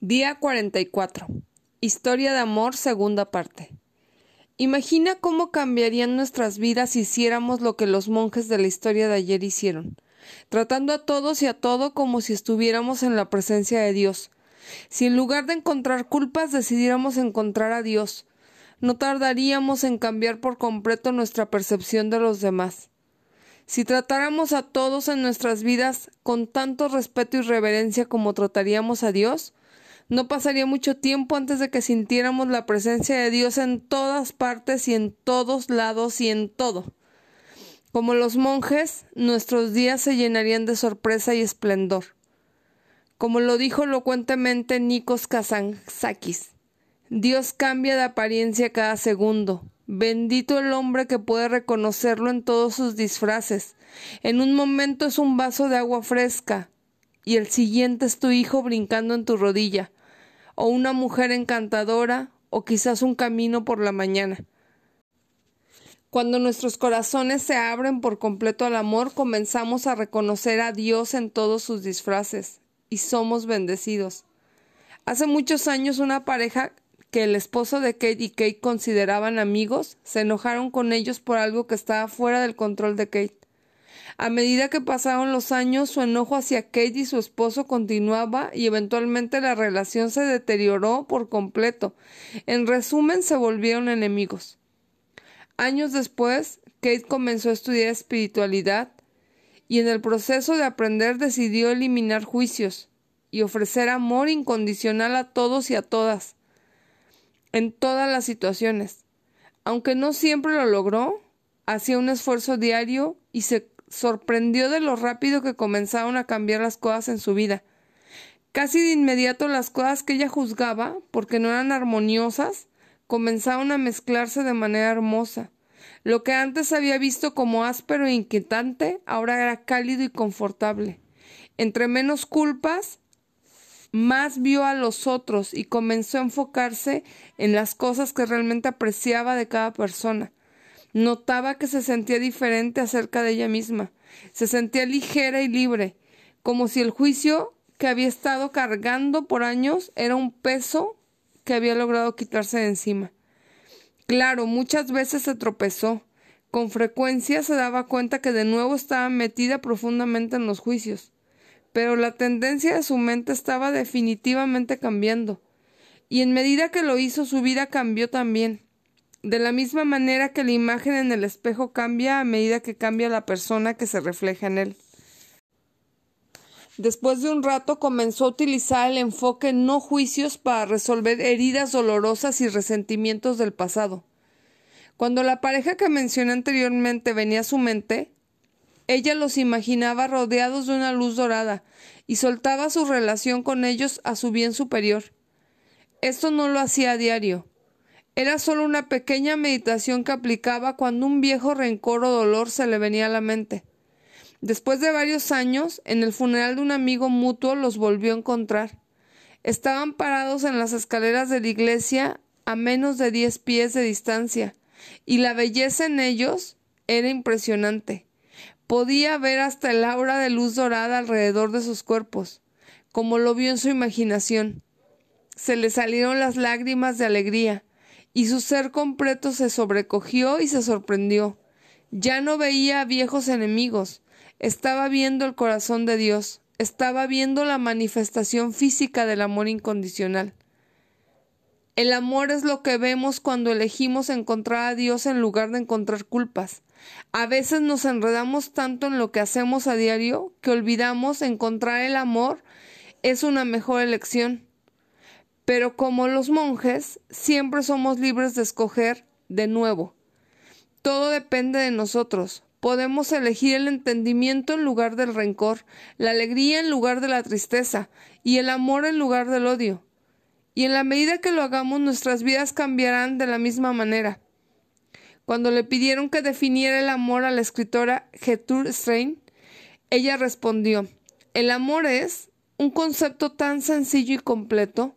Día 44. Historia de amor, segunda parte. Imagina cómo cambiarían nuestras vidas si hiciéramos lo que los monjes de la historia de ayer hicieron, tratando a todos y a todo como si estuviéramos en la presencia de Dios. Si en lugar de encontrar culpas decidiéramos encontrar a Dios, no tardaríamos en cambiar por completo nuestra percepción de los demás. Si tratáramos a todos en nuestras vidas con tanto respeto y reverencia como trataríamos a Dios, no pasaría mucho tiempo antes de que sintiéramos la presencia de Dios en todas partes y en todos lados y en todo. Como los monjes, nuestros días se llenarían de sorpresa y esplendor. Como lo dijo elocuentemente Nikos Kazantzakis, Dios cambia de apariencia cada segundo, Bendito el hombre que puede reconocerlo en todos sus disfraces. En un momento es un vaso de agua fresca y el siguiente es tu hijo brincando en tu rodilla, o una mujer encantadora, o quizás un camino por la mañana. Cuando nuestros corazones se abren por completo al amor, comenzamos a reconocer a Dios en todos sus disfraces, y somos bendecidos. Hace muchos años una pareja que el esposo de Kate y Kate consideraban amigos, se enojaron con ellos por algo que estaba fuera del control de Kate. A medida que pasaron los años, su enojo hacia Kate y su esposo continuaba y eventualmente la relación se deterioró por completo. En resumen, se volvieron enemigos. Años después, Kate comenzó a estudiar espiritualidad y en el proceso de aprender decidió eliminar juicios y ofrecer amor incondicional a todos y a todas en todas las situaciones. Aunque no siempre lo logró, hacía un esfuerzo diario y se sorprendió de lo rápido que comenzaron a cambiar las cosas en su vida. Casi de inmediato las cosas que ella juzgaba, porque no eran armoniosas, comenzaron a mezclarse de manera hermosa. Lo que antes había visto como áspero e inquietante, ahora era cálido y confortable. Entre menos culpas, más vio a los otros y comenzó a enfocarse en las cosas que realmente apreciaba de cada persona. Notaba que se sentía diferente acerca de ella misma, se sentía ligera y libre, como si el juicio que había estado cargando por años era un peso que había logrado quitarse de encima. Claro, muchas veces se tropezó, con frecuencia se daba cuenta que de nuevo estaba metida profundamente en los juicios pero la tendencia de su mente estaba definitivamente cambiando. Y en medida que lo hizo, su vida cambió también. De la misma manera que la imagen en el espejo cambia a medida que cambia la persona que se refleja en él. Después de un rato comenzó a utilizar el enfoque no juicios para resolver heridas dolorosas y resentimientos del pasado. Cuando la pareja que mencioné anteriormente venía a su mente, ella los imaginaba rodeados de una luz dorada y soltaba su relación con ellos a su bien superior. Esto no lo hacía a diario. Era solo una pequeña meditación que aplicaba cuando un viejo rencor o dolor se le venía a la mente. Después de varios años, en el funeral de un amigo mutuo los volvió a encontrar. Estaban parados en las escaleras de la iglesia a menos de diez pies de distancia, y la belleza en ellos era impresionante. Podía ver hasta el aura de luz dorada alrededor de sus cuerpos, como lo vio en su imaginación. Se le salieron las lágrimas de alegría, y su ser completo se sobrecogió y se sorprendió. Ya no veía a viejos enemigos, estaba viendo el corazón de Dios, estaba viendo la manifestación física del amor incondicional. El amor es lo que vemos cuando elegimos encontrar a Dios en lugar de encontrar culpas. A veces nos enredamos tanto en lo que hacemos a diario que olvidamos encontrar el amor es una mejor elección. Pero como los monjes, siempre somos libres de escoger de nuevo. Todo depende de nosotros. Podemos elegir el entendimiento en lugar del rencor, la alegría en lugar de la tristeza y el amor en lugar del odio. Y en la medida que lo hagamos, nuestras vidas cambiarán de la misma manera. Cuando le pidieron que definiera el amor a la escritora Gertrude Stein, ella respondió: El amor es un concepto tan sencillo y completo.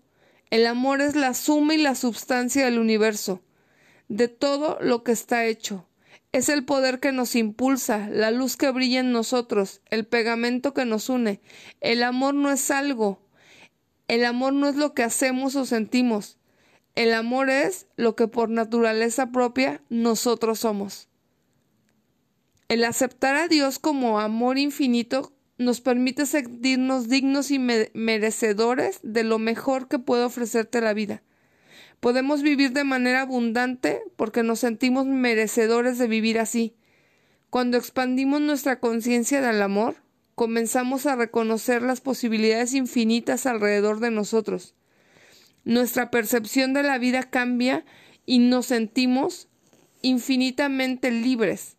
El amor es la suma y la substancia del universo, de todo lo que está hecho. Es el poder que nos impulsa, la luz que brilla en nosotros, el pegamento que nos une. El amor no es algo, El amor no es lo que hacemos o sentimos. El amor es lo que por naturaleza propia nosotros somos. El aceptar a Dios como amor infinito nos permite sentirnos dignos y merecedores de lo mejor que puede ofrecerte la vida. Podemos vivir de manera abundante porque nos sentimos merecedores de vivir así. Cuando expandimos nuestra conciencia del amor, comenzamos a reconocer las posibilidades infinitas alrededor de nosotros. Nuestra percepción de la vida cambia y nos sentimos infinitamente libres.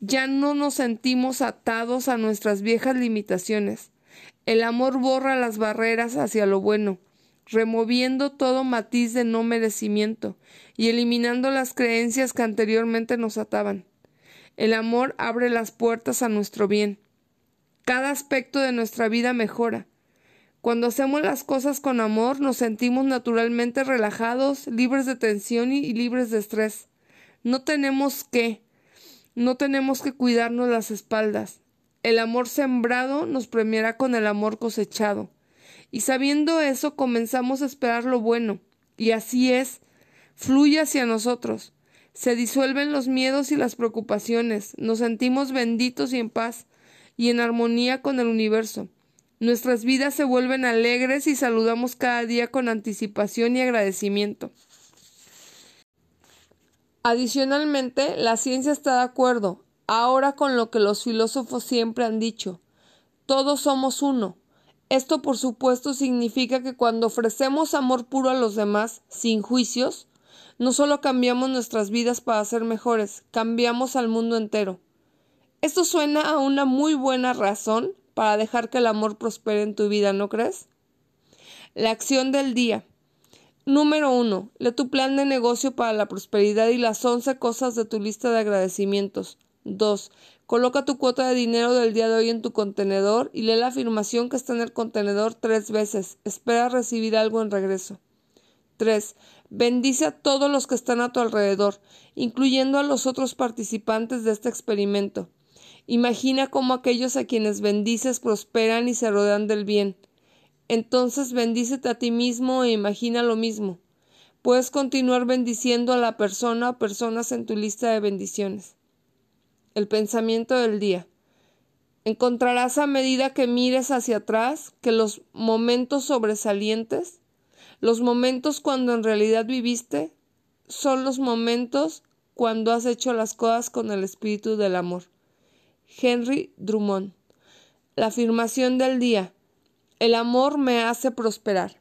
Ya no nos sentimos atados a nuestras viejas limitaciones. El amor borra las barreras hacia lo bueno, removiendo todo matiz de no merecimiento y eliminando las creencias que anteriormente nos ataban. El amor abre las puertas a nuestro bien. Cada aspecto de nuestra vida mejora. Cuando hacemos las cosas con amor nos sentimos naturalmente relajados, libres de tensión y libres de estrés. No tenemos que, no tenemos que cuidarnos las espaldas. El amor sembrado nos premiará con el amor cosechado. Y sabiendo eso comenzamos a esperar lo bueno. Y así es. Fluye hacia nosotros. Se disuelven los miedos y las preocupaciones. Nos sentimos benditos y en paz y en armonía con el universo. Nuestras vidas se vuelven alegres y saludamos cada día con anticipación y agradecimiento. Adicionalmente, la ciencia está de acuerdo ahora con lo que los filósofos siempre han dicho. Todos somos uno. Esto, por supuesto, significa que cuando ofrecemos amor puro a los demás, sin juicios, no solo cambiamos nuestras vidas para ser mejores, cambiamos al mundo entero. Esto suena a una muy buena razón para dejar que el amor prospere en tu vida, ¿no crees? La acción del día. Número 1. Lee tu plan de negocio para la prosperidad y las 11 cosas de tu lista de agradecimientos. 2. Coloca tu cuota de dinero del día de hoy en tu contenedor y lee la afirmación que está en el contenedor tres veces. Espera recibir algo en regreso. 3. Bendice a todos los que están a tu alrededor, incluyendo a los otros participantes de este experimento. Imagina cómo aquellos a quienes bendices prosperan y se rodean del bien. Entonces bendícete a ti mismo e imagina lo mismo. Puedes continuar bendiciendo a la persona o personas en tu lista de bendiciones. El pensamiento del día. Encontrarás a medida que mires hacia atrás que los momentos sobresalientes, los momentos cuando en realidad viviste, son los momentos cuando has hecho las cosas con el espíritu del amor. Henry Drummond. La afirmación del día. El amor me hace prosperar.